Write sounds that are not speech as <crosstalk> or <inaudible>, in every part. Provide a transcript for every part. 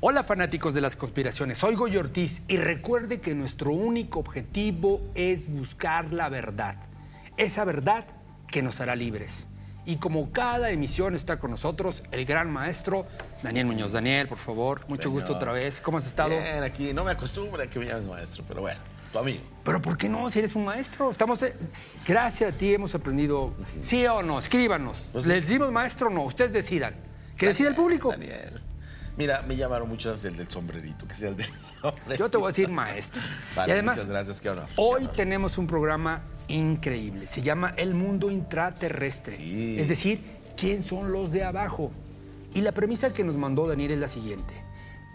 Hola fanáticos de las conspiraciones, soy Goy Ortiz y recuerde que nuestro único objetivo es buscar la verdad. Esa verdad que nos hará libres. Y como cada emisión está con nosotros el gran maestro Daniel Muñoz. Daniel, por favor, mucho gusto otra vez. ¿Cómo has estado? Bien, aquí no me acostumbro a que me llames maestro, pero bueno, tu amigo. Pero ¿por qué no? Si eres un maestro. Estamos, gracias a ti hemos aprendido. ¿Sí o no? Escríbanos. Pues ¿Le sí. decimos maestro o no? Ustedes decidan. Que decida el público. Daniel. Mira, me llamaron muchos el del sombrerito, que sea el del <laughs> sombrerito. Yo te voy a decir maestro. Vale, y además, muchas gracias, qué honor. hoy qué honor. tenemos un programa increíble. Se llama El Mundo Intraterrestre. Sí. Es decir, ¿quién son los de abajo? Y la premisa que nos mandó Daniel es la siguiente.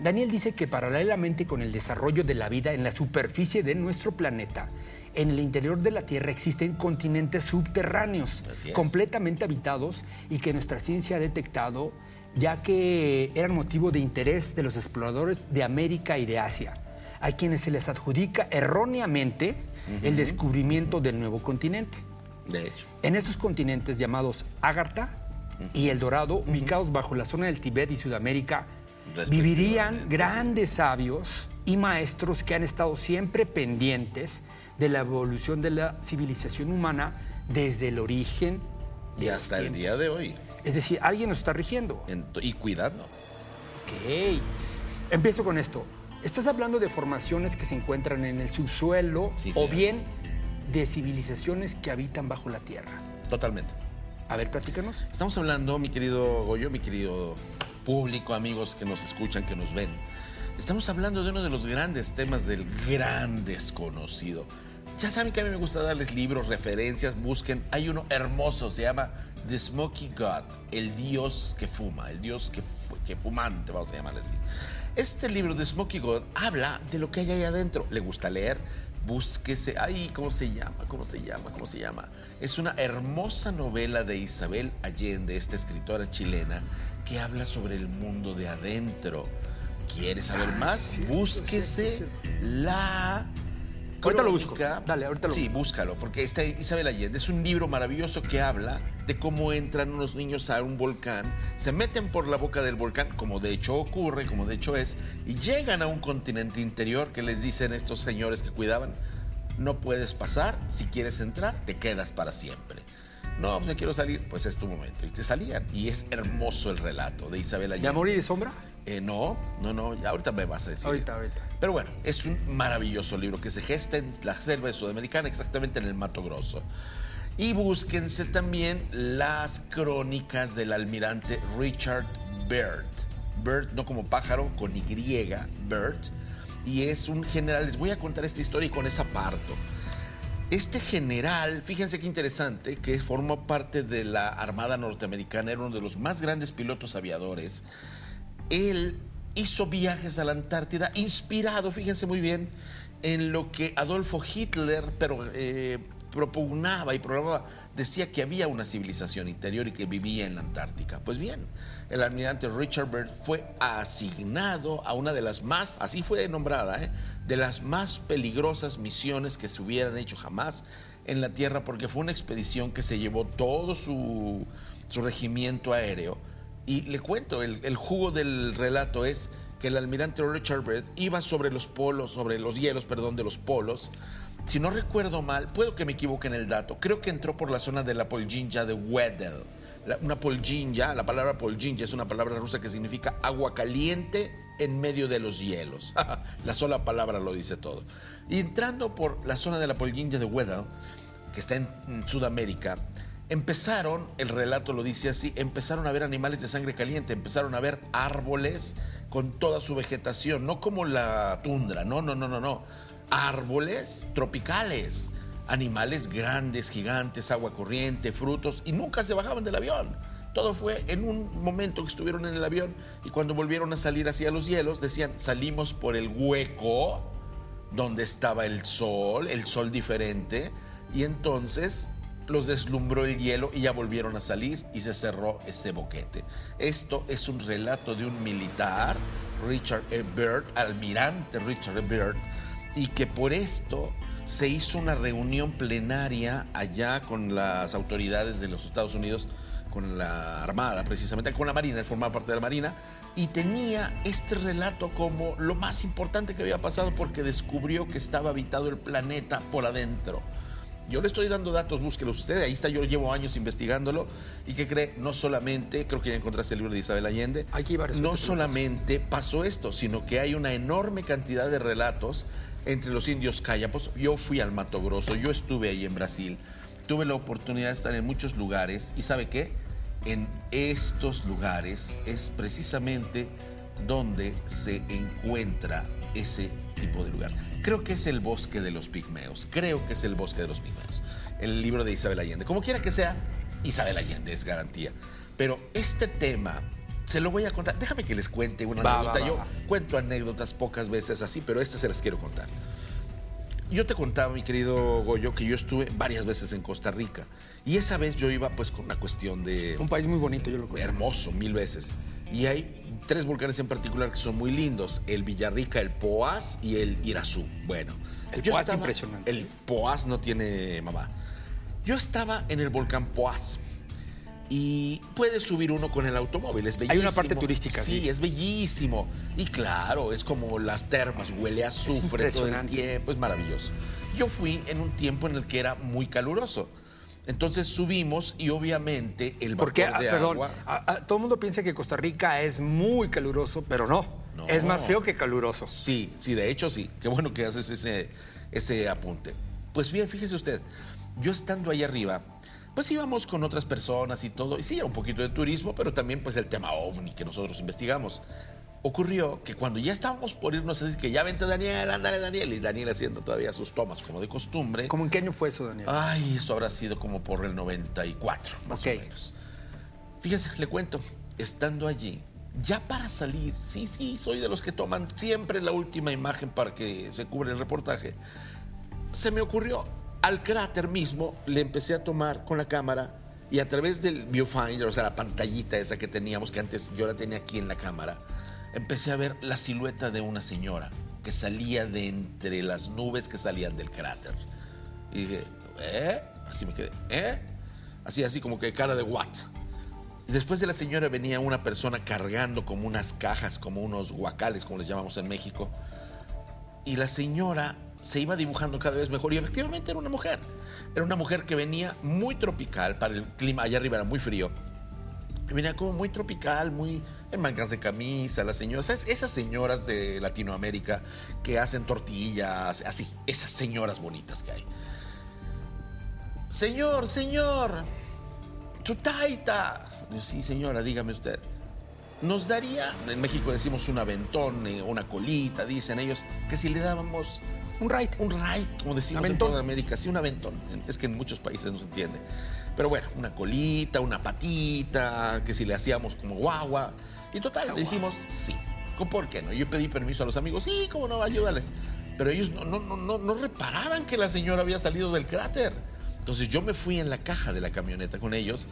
Daniel dice que paralelamente con el desarrollo de la vida en la superficie de nuestro planeta, en el interior de la Tierra existen continentes subterráneos, completamente habitados y que nuestra ciencia ha detectado ya que eran motivo de interés de los exploradores de América y de Asia, a quienes se les adjudica erróneamente el descubrimiento del nuevo continente. De hecho. En estos continentes llamados Agartha y El Dorado, ubicados bajo la zona del Tibet y Sudamérica, vivirían grandes sabios y maestros que han estado siempre pendientes de la evolución de la civilización humana desde el origen Y hasta el día de hoy. Es decir, alguien nos está rigiendo. Y cuidando. Ok. Empiezo con esto. Estás hablando de formaciones que se encuentran en el subsuelo Sí, o bien de civilizaciones que habitan bajo la tierra. Totalmente. A ver, platícanos. Estamos hablando, mi querido Goyo, mi querido público, amigos que nos escuchan, que nos ven. Estamos hablando de uno de los grandes temas del gran desconocido. Ya saben que a mí me gusta darles libros, referencias, busquen. Hay uno hermoso, se llama The Smoky God, el dios que fuma, el dios que, que fumante, vamos a llamarle así. Este libro de Smoky God habla de lo que hay ahí adentro. ¿Le gusta leer? Búsquese. Ay, ¿cómo se llama? ¿Cómo se llama? ¿Cómo se llama? Es una hermosa novela de Isabel Allende, esta escritora chilena, que habla sobre el mundo de adentro. ¿Quiere saber más? Búsquese la. Ahorita lo busco. Dale, ahorita lo Sí, búscalo, porque está Isabel Allende. Es un libro maravilloso que habla de cómo entran unos niños a un volcán, se meten por la boca del volcán, como de hecho ocurre, como de hecho es, y llegan a un continente interior que les dicen estos señores que cuidaban, no puedes pasar, si quieres entrar, te quedas para siempre. No, pues me quiero salir, pues es tu momento. Y te salían. Y es hermoso el relato de Isabel Allende. ¿De amor y de sombra? Eh, no, no, no, ya ahorita me vas a decir. Ahorita, ahorita. Pero bueno, es un maravilloso libro que se gesta en la selva sudamericana, exactamente en el Mato Grosso. Y búsquense también las crónicas del almirante Richard Byrd. Byrd, no como pájaro, con Y, Byrd. Y es un general, les voy a contar esta historia y con esa parto. Este general, fíjense qué interesante, que formó parte de la Armada Norteamericana, era uno de los más grandes pilotos aviadores. Él hizo viajes a la Antártida, inspirado, fíjense muy bien, en lo que Adolfo Hitler pero, eh, propugnaba y programaba. Decía que había una civilización interior y que vivía en la Antártica. Pues bien, el almirante Richard Byrd fue asignado a una de las más, así fue nombrada, ¿eh? de las más peligrosas misiones que se hubieran hecho jamás en la Tierra, porque fue una expedición que se llevó todo su, su regimiento aéreo. Y le cuento, el, el jugo del relato es que el almirante Richard Byrd iba sobre los polos, sobre los hielos, perdón, de los polos. Si no recuerdo mal, puedo que me equivoque en el dato, creo que entró por la zona de la Polginja de Weddell. La- una Polginja, la palabra Polginja es una palabra rusa que significa agua caliente en medio de los hielos. <laughs> la sola palabra lo dice todo. Y entrando por la zona de la Polginja de Weddell, que está en Sudamérica, empezaron, el relato lo dice así, empezaron a ver animales de sangre caliente, empezaron a ver árboles con toda su vegetación, no como la tundra, no, no, no, no, no, árboles tropicales, animales grandes, gigantes, agua corriente, frutos, y nunca se bajaban del avión. Todo fue en un momento que estuvieron en el avión y cuando volvieron a salir hacia los hielos decían, salimos por el hueco donde estaba el sol, el sol diferente, y entonces los deslumbró el hielo y ya volvieron a salir y se cerró ese boquete. Esto es un relato de un militar, Richard E. Byrd, almirante Richard E. Byrd, y que por esto se hizo una reunión plenaria allá con las autoridades de los Estados Unidos con la Armada, precisamente, con la Marina, él formaba parte de la Marina, y tenía este relato como lo más importante que había pasado porque descubrió que estaba habitado el planeta por adentro. Yo le estoy dando datos, búsquelos usted. Ahí está, yo llevo años investigándolo. Y que cree, no solamente, creo que ya encontraste el libro de Isabel Allende. Aquí no solamente pasó esto, sino que hay una enorme cantidad de relatos entre los indios cayapos. Yo fui al Mato Grosso, yo estuve ahí en Brasil. Tuve la oportunidad de estar en muchos lugares. ¿Y sabe qué? En estos lugares es precisamente donde se encuentra ese tipo de lugar. Creo que es el bosque de los pigmeos. Creo que es el bosque de los pigmeos. El libro de Isabel Allende. Como quiera que sea, Isabel Allende es garantía. Pero este tema se lo voy a contar. Déjame que les cuente una anécdota. Yo cuento anécdotas pocas veces así, pero esta se las quiero contar. Yo te contaba, mi querido Goyo, que yo estuve varias veces en Costa Rica. Y esa vez yo iba pues con una cuestión de... Un país muy bonito, yo lo conozco. Hermoso, mil veces. Y hay tres volcanes en particular que son muy lindos: el Villarrica, el Poás y el Irazú. Bueno, el Poás es impresionante. El Poás no tiene mamá. Yo estaba en el volcán Poás y puede subir uno con el automóvil, es bellísimo. Hay una parte turística. Sí, es bellísimo. Y claro, es como las termas, huele a azufre todo el tiempo, es maravilloso. Yo fui en un tiempo en el que era muy caluroso. Entonces subimos y obviamente el vapor Porque, de perdón, agua... todo el mundo piensa que Costa Rica es muy caluroso, pero no. Es más feo que caluroso. Sí, sí, de hecho sí. Qué bueno que haces ese, ese apunte. Pues bien, fíjese usted, yo estando ahí arriba, pues íbamos con otras personas y todo, y sí, era un poquito de turismo, pero también pues el tema ovni que nosotros investigamos ocurrió que cuando ya estábamos por irnos, así que ya vente Daniel, ándale Daniel, y Daniel haciendo todavía sus tomas como de costumbre. ¿Cómo en qué año fue eso, Daniel? Ay, eso habrá sido como por el 94, más o menos. Fíjese, le cuento, estando allí, ya para salir, sí, sí, soy de los que toman siempre la última imagen para que se cubre el reportaje, se me ocurrió, al cráter mismo le empecé a tomar con la cámara y a través del viewfinder, o sea, la pantallita esa que teníamos, que antes yo la tenía aquí en la cámara, empecé a ver la silueta de una señora que salía de entre las nubes que salían del cráter. Y dije, ¿eh? Así me quedé, ¿eh? Así, así como que cara de what. Y después de la señora venía una persona cargando como unas cajas, como unos guacales, como les llamamos en México. Y la señora se iba dibujando cada vez mejor y efectivamente era una mujer. Era una mujer que venía muy tropical, para el clima allá arriba era muy frío venía como muy tropical, muy en mangas de camisa, las señoras, esas señoras de Latinoamérica que hacen tortillas, así, esas señoras bonitas que hay. Señor, señor, chutaita. Sí, señora, dígame usted. Nos daría, en México decimos un aventón, eh, una colita, dicen ellos, que si le dábamos un ride. Un ride, como decimos en toda América, sí, un aventón. Es que en muchos países no se entiende. Pero bueno, una colita, una patita, que si le hacíamos como guagua. Y total, le dijimos sí. ¿Por qué no? Yo pedí permiso a los amigos, sí, cómo no, ayúdales. Pero ellos no, no, no, no reparaban que la señora había salido del cráter. Entonces yo me fui en la caja de la camioneta con ellos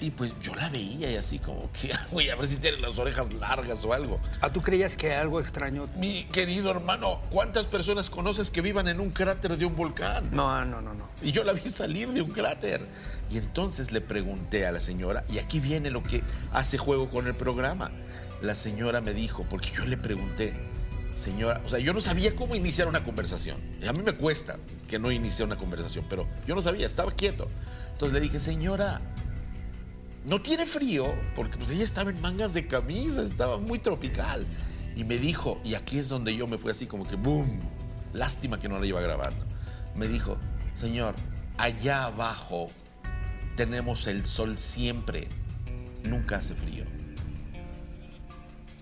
y pues yo la veía y así como que, <laughs> voy a ver si tiene las orejas largas o algo. ¿Ah, tú creías que algo extraño? Mi querido hermano, ¿cuántas personas conoces que vivan en un cráter de un volcán? No, no, no, no. Y yo la vi salir de un cráter. Y entonces le pregunté a la señora, y aquí viene lo que hace juego con el programa. La señora me dijo, porque yo le pregunté, señora, o sea, yo no sabía cómo iniciar una conversación. a mí me cuesta que no inicie una conversación, pero yo no sabía, estaba quieto. Entonces le dije, señora, ¿no tiene frío? Porque pues ella estaba en mangas de camisa, estaba muy tropical. Y me dijo, y aquí es donde yo me fui así como que, ¡boom! Lástima que no la iba grabando. Me dijo, señor, allá abajo tenemos el sol siempre, nunca hace frío.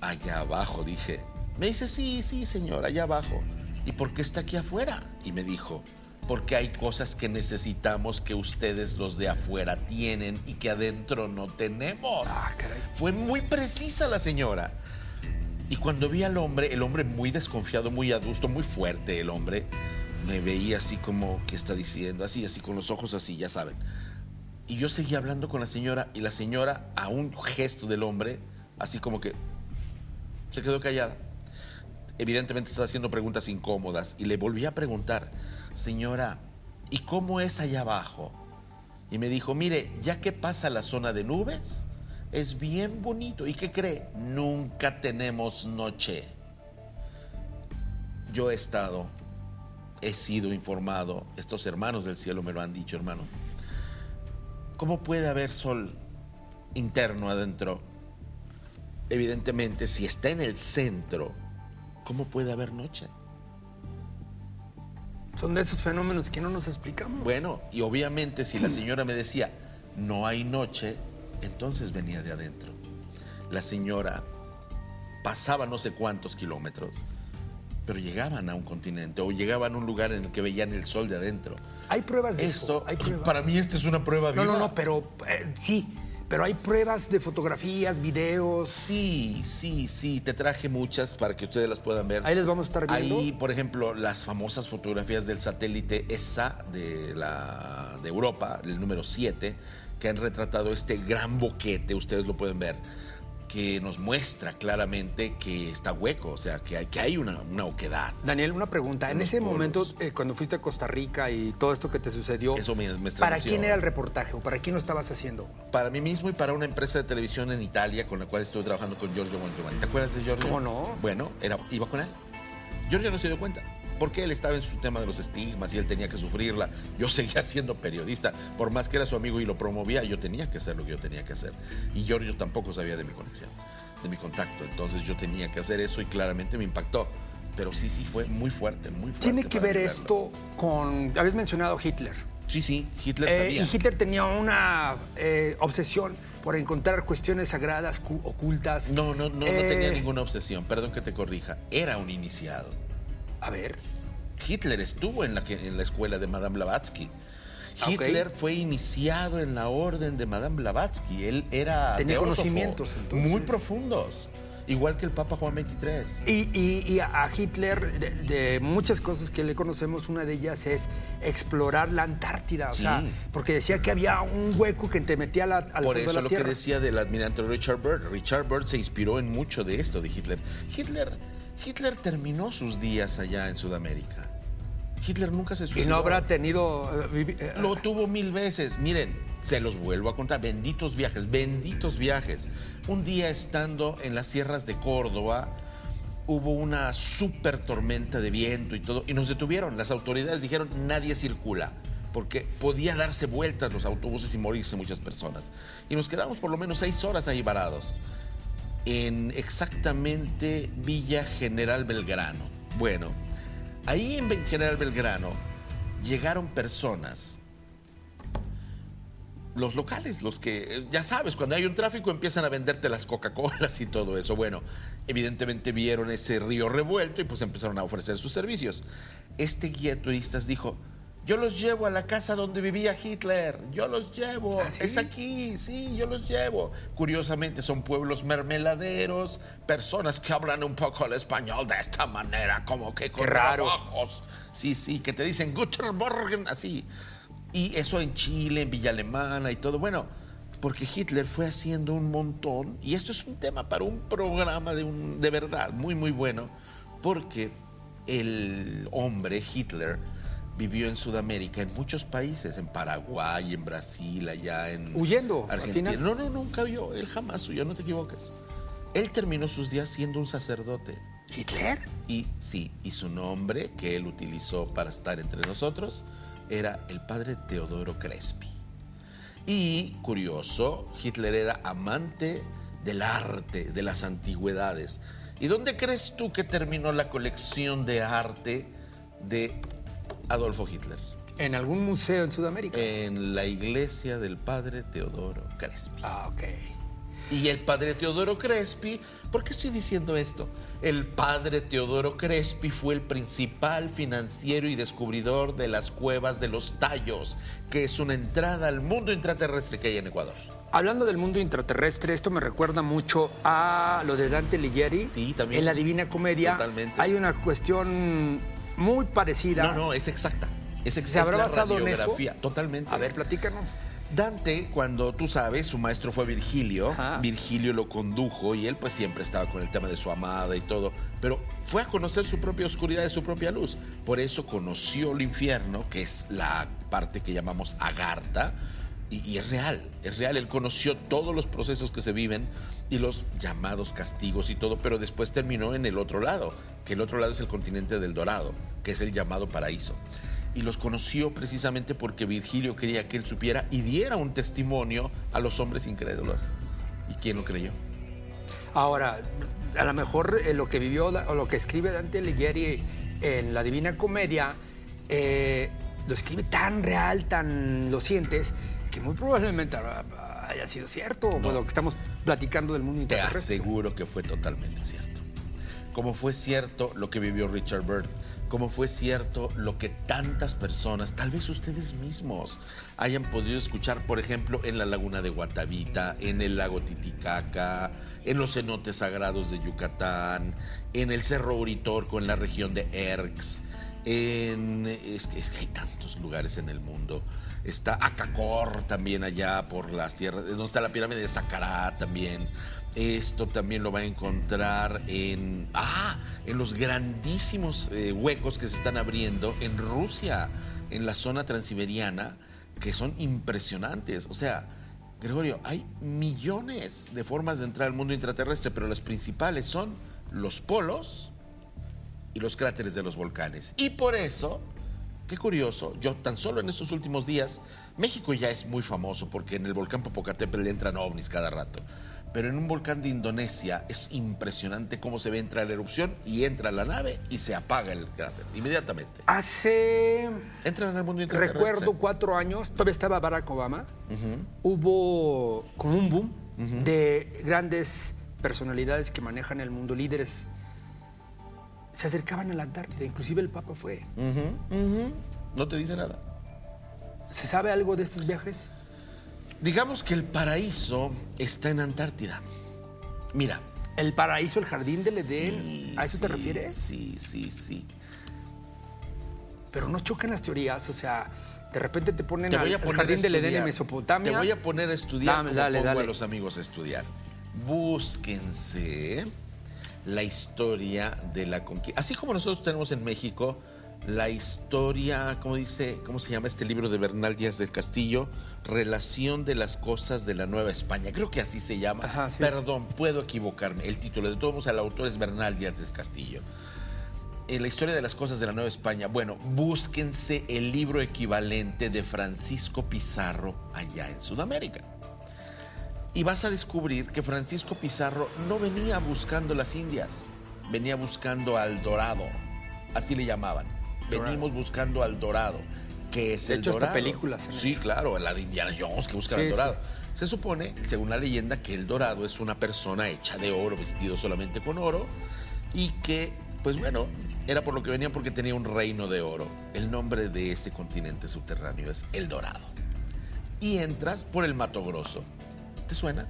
Allá abajo, dije. Me dice, sí, sí, señor, allá abajo. ¿Y por qué está aquí afuera? Y me dijo, porque hay cosas que necesitamos que ustedes los de afuera tienen y que adentro no tenemos. Ah, caray. Fue muy precisa la señora. Y cuando vi al hombre, el hombre muy desconfiado, muy adusto, muy fuerte el hombre, me veía así como, ¿qué está diciendo? Así, así, con los ojos así, ya saben. Y yo seguía hablando con la señora y la señora, a un gesto del hombre, así como que se quedó callada. Evidentemente estaba haciendo preguntas incómodas y le volví a preguntar, señora, ¿y cómo es allá abajo? y me dijo, mire, ya que pasa la zona de nubes, es bien bonito. ¿Y qué cree? Nunca tenemos noche. Yo he estado, he sido informado, estos hermanos del cielo me lo han dicho, hermano. ¿Cómo puede haber sol interno adentro? Evidentemente, si está en el centro, ¿cómo puede haber noche? Son de esos fenómenos que no nos explicamos. Bueno, y obviamente si la señora me decía, no hay noche, entonces venía de adentro. La señora pasaba no sé cuántos kilómetros, pero llegaban a un continente o llegaban a un lugar en el que veían el sol de adentro. Hay pruebas de Esto, eso. Hay pruebas. para mí esta es una prueba No, viva. no, no, pero eh, sí. Pero hay pruebas de fotografías, videos. Sí, sí, sí, te traje muchas para que ustedes las puedan ver. Ahí les vamos a estar viendo. Ahí, por ejemplo, las famosas fotografías del satélite ESA de, la, de Europa, el número 7, que han retratado este gran boquete, ustedes lo pueden ver, que nos muestra claramente que está hueco, o sea, que hay, que hay una, una oquedad. Daniel, una pregunta. En ese momento, eh, cuando fuiste a Costa Rica y todo esto que te sucedió, Eso me, me ¿para quién era el reportaje o para quién lo estabas haciendo? Para mí mismo y para una empresa de televisión en Italia con la cual estuve trabajando con Giorgio Bongiovanni. ¿Te acuerdas de Giorgio? ¿Cómo no? Bueno, era, iba con él. Giorgio no se dio cuenta. Porque él estaba en su tema de los estigmas y él tenía que sufrirla. Yo seguía <laughs> siendo periodista. Por más que era su amigo y lo promovía, yo tenía que hacer lo que yo tenía que hacer. Y Giorgio tampoco sabía de mi conexión, de mi contacto. Entonces yo tenía que hacer eso y claramente me impactó. Pero sí, sí, fue muy fuerte, muy fuerte. Tiene que ver esto con. Habías mencionado Hitler. Sí, sí, Hitler Eh, sabía. y Hitler tenía una eh, obsesión por encontrar cuestiones sagradas cu- ocultas. No, no, no, no Eh, tenía ninguna obsesión. Perdón que te corrija. Era un iniciado. A ver. Hitler estuvo en la, en la escuela de Madame Blavatsky. Ah. Hitler fue iniciado en la orden de Madame Blavatsky. Él era Tenía conocimientos, entonces. muy profundos, igual que el Papa Juan XXIII. Y, y- y a Hitler, de, de muchas cosas que le conocemos, una de ellas es explorar la Antártida. O Sí. sea, porque decía que había un hueco que te metía a la, al Por fondo de eso la lo Tierra. que decía del admirante Richard Byrd. Richard Byrd se inspiró en mucho de esto de Hitler. Hitler, Hitler terminó sus días allá en Sudamérica. Hitler nunca se y suicidó. no habrá tenido. eh, eh, Lo tuvo mil veces. Miren, se los vuelvo a contar. Benditos viajes, benditos viajes. Un día estando en las sierras de Córdoba, hubo una súper tormenta de viento y todo, y nos detuvieron. Las autoridades dijeron, nadie circula, porque podía darse vueltas los autobuses y morirse muchas personas. Y nos quedamos por lo menos seis horas ahí varados, en exactamente Villa General Belgrano. Bueno, ahí en General Belgrano llegaron personas los locales, los que, ya sabes, cuando hay un tráfico empiezan a venderte las Coca-Colas y todo eso. Bueno, evidentemente vieron ese río revuelto y pues empezaron a ofrecer sus servicios. Este guía de turistas dijo, yo los llevo a la casa donde vivía Hitler, yo los llevo, ¿Ah, sí? es aquí, sí, yo los llevo. Curiosamente son pueblos mermeladeros, personas que hablan un poco el español de esta manera, como que con trabajos. Sí, sí, que te dicen Guten Morgen, así. Y eso en Chile, en Villa Alemana y todo. Bueno, porque Hitler fue haciendo un montón, y esto es un tema para un programa de, un, de verdad muy, muy bueno, porque el hombre, Hitler, vivió en Sudamérica, en muchos países, en Paraguay, en Brasil, allá en Huyendo, al Argentina. final. No, no, nunca huyó, él jamás huyó, no te equivoques. Él terminó sus días siendo un sacerdote. ¿Hitler? Y sí, y su nombre que él utilizó para estar entre nosotros era el padre Teodoro Crespi. Y curioso, Hitler era amante del arte, de las antigüedades. ¿Y dónde crees tú que terminó la colección de arte de Adolfo Hitler? En algún museo en Sudamérica. En la iglesia del padre Teodoro Crespi. ah, ok. Y el padre Teodoro Crespi, ¿por qué estoy diciendo esto? El padre Teodoro Crespi fue el principal financiero y descubridor de las cuevas de los tallos, que es una entrada al mundo intraterrestre que hay en Ecuador. Hablando del mundo intraterrestre, esto me recuerda mucho a lo de Dante Alighieri. Sí, también. En la Divina Comedia Totalmente. hay una cuestión muy parecida. No, no, es exacta. Es ¿Se exacta. habrá es la basado en eso? Totalmente. A ver, platícanos. Dante, cuando tú sabes, su maestro fue Virgilio, Ajá. Virgilio lo condujo y él pues siempre estaba con el tema de su amada y todo, pero fue a conocer su propia oscuridad y su propia luz. Por eso conoció el infierno, que es la parte que llamamos Agartha, y, es real, es real. Él conoció todos los procesos que se viven y los llamados castigos y todo, pero después terminó en el otro lado, que el otro lado es el continente del Dorado, que es el llamado paraíso. Y los conoció precisamente porque Virgilio quería que él supiera y diera un testimonio a los hombres incrédulos. ¿Y quién lo creyó? Ahora, a lo mejor eh, lo que vivió o lo que escribe Dante Alighieri en la Divina Comedia, eh, lo escribe tan real, tan lo sientes, que muy probablemente haya sido cierto, no. lo que estamos platicando del mundo Te aseguro que fue totalmente cierto. Como fue cierto lo que vivió Richard Byrd, como fue cierto lo que tantas personas, tal vez ustedes mismos, hayan podido escuchar, por ejemplo, en la laguna de Guatavita, en el lago Titicaca, en los cenotes sagrados de Yucatán, en el Cerro Uritorco, en la región de Erx, en, es, que, es que hay tantos lugares en el mundo. Está Acacor también allá por las tierras, donde está la pirámide de Saqqara también. Esto también lo va a encontrar en, ah, en los grandísimos eh, huecos que se están abriendo en Rusia, en la zona transiberiana, que son impresionantes. O sea, Gregorio, hay millones de formas de entrar al mundo intraterrestre, pero las principales son los polos y los cráteres de los volcanes. Y por eso Qué curioso, yo tan solo en estos últimos días, México ya es muy famoso porque en el volcán Popocatépetl entran ovnis cada rato. Pero en un volcán de Indonesia es impresionante cómo se ve entrar la erupción y entra la nave y se apaga el cráter inmediatamente. Hace. Entran en el mundo Recuerdo cuatro años, todavía estaba Barack Obama. Hubo como un boom de grandes personalidades que manejan el mundo, líderes se acercaban a la Antártida, inclusive el Papa fue. No te dice nada. ¿Se sabe algo de estos viajes? Digamos que el paraíso está en Antártida. Mira. ¿El paraíso, el jardín del Edén? ¿A eso te refieres? Sí, sí, sí. Pero no chocan las teorías, o sea, de repente te ponen al, el jardín del Edén en Mesopotamia. Te voy a poner a estudiar dale, como pongo a los amigos a estudiar. Búsquense la historia de la conquista. Así como nosotros tenemos en México la historia, ¿cómo dice? ¿Cómo se llama este libro de Bernal Díaz del Castillo? Relación de las cosas de la Nueva España. Creo que así se llama. Perdón, puedo equivocarme. El título de todos el autor es Bernal Díaz del Castillo. En la historia de las cosas de la Nueva España, bueno, búsquense el libro equivalente de Francisco Pizarro allá en Sudamérica y vas a descubrir que Francisco Pizarro no venía buscando las Indias, venía buscando al Dorado, así le llamaban. Venimos buscando al Dorado, que es de el hecho, Dorado. películas. Sí, claro, la de Indiana Jones que busca al Dorado. Se supone, según la leyenda, que el Dorado es una persona hecha de oro, vestido solamente con oro, y que, pues bueno, era por lo que venía porque tenía un reino de oro. El nombre de este continente subterráneo es El Dorado. Y entras por el Mato Grosso ¿Te suena?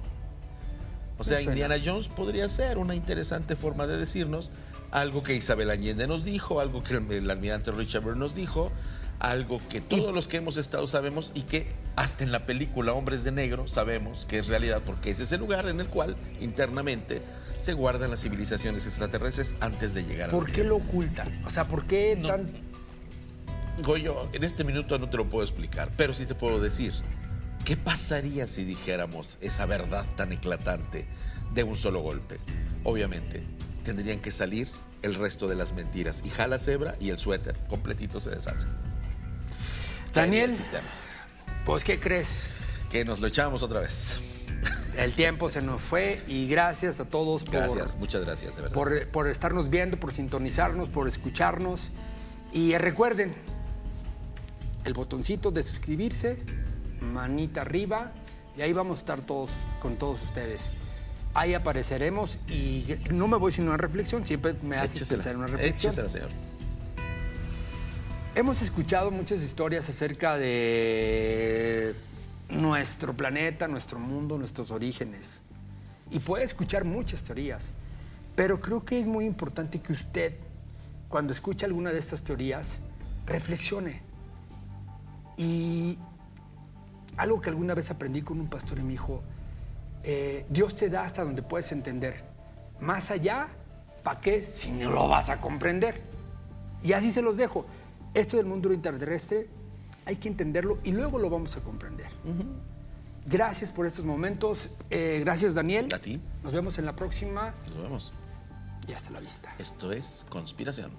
O sea, Indiana Jones podría ser una interesante forma de decirnos algo que Isabel Allende nos dijo, algo que el, almirante Richard Burr nos dijo, algo que todos los que hemos estado sabemos y que hasta en la película Hombres de Negro sabemos que es realidad, porque ese es el lugar en el cual internamente se guardan las civilizaciones extraterrestres antes de llegar ¿Por qué lo ocultan? O sea, ¿por qué tan...? Goyo, en este minuto no te lo puedo explicar, pero sí te puedo decir ¿Qué pasaría si dijéramos esa verdad tan eclatante de un solo golpe? Obviamente, tendrían que salir el resto de las mentiras. Y jala cebra y el suéter completito se deshace. Daniel, pues ¿qué crees? Que nos lo echamos otra vez. El tiempo se nos fue y gracias a todos por... Gracias, muchas gracias, de verdad. Por, por estarnos viendo, por sintonizarnos, por escucharnos. Y recuerden, el botoncito de suscribirse manita arriba y ahí vamos a estar todos con todos ustedes. Ahí apareceremos y no me voy sin una reflexión, siempre me hace pensar en una reflexión. señor. Hemos escuchado muchas historias acerca de nuestro planeta, nuestro mundo, nuestros orígenes. Y puede escuchar muchas teorías, pero creo que es muy importante que usted, cuando escuche alguna de estas teorías, reflexione y algo que alguna vez aprendí con un pastor y me dijo, eh, Dios te da hasta donde puedes entender. Más allá, ¿para qué si no lo vas a comprender? Y así se los dejo. Esto del mundo interterrestre hay que entenderlo y luego lo vamos a comprender. Gracias por estos momentos. Eh, gracias, Daniel. A ti. Nos vemos en la próxima Nos vemos. y hasta la vista. Esto es Conspiración.